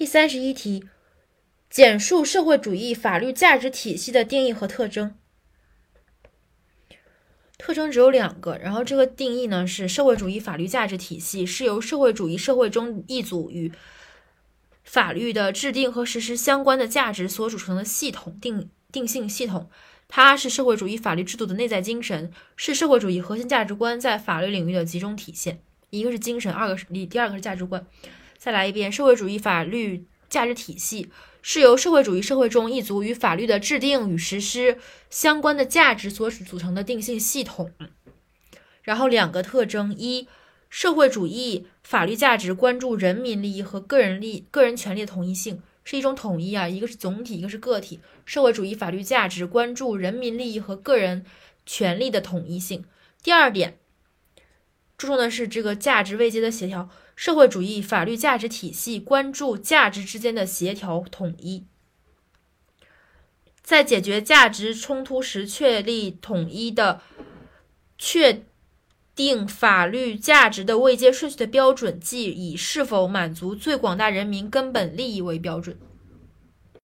第三十一题，简述社会主义法律价值体系的定义和特征。特征只有两个，然后这个定义呢是社会主义法律价值体系是由社会主义社会中一组与法律的制定和实施相关的价值所组成的系统定定性系统，它是社会主义法律制度的内在精神，是社会主义核心价值观在法律领域的集中体现。一个是精神，二个是第第二个是价值观。再来一遍，社会主义法律价值体系是由社会主义社会中一组与法律的制定与实施相关的价值所组成的定性系统。然后两个特征：一、社会主义法律价值关注人民利益和个人利个人权利的统一性，是一种统一啊，一个是总体，一个是个体。社会主义法律价值关注人民利益和个人权利的统一性。第二点，注重的是这个价值位阶的协调。社会主义法律价值体系关注价值之间的协调统一，在解决价值冲突时确立统一的确定法律价值的位阶顺序的标准，即以是否满足最广大人民根本利益为标准。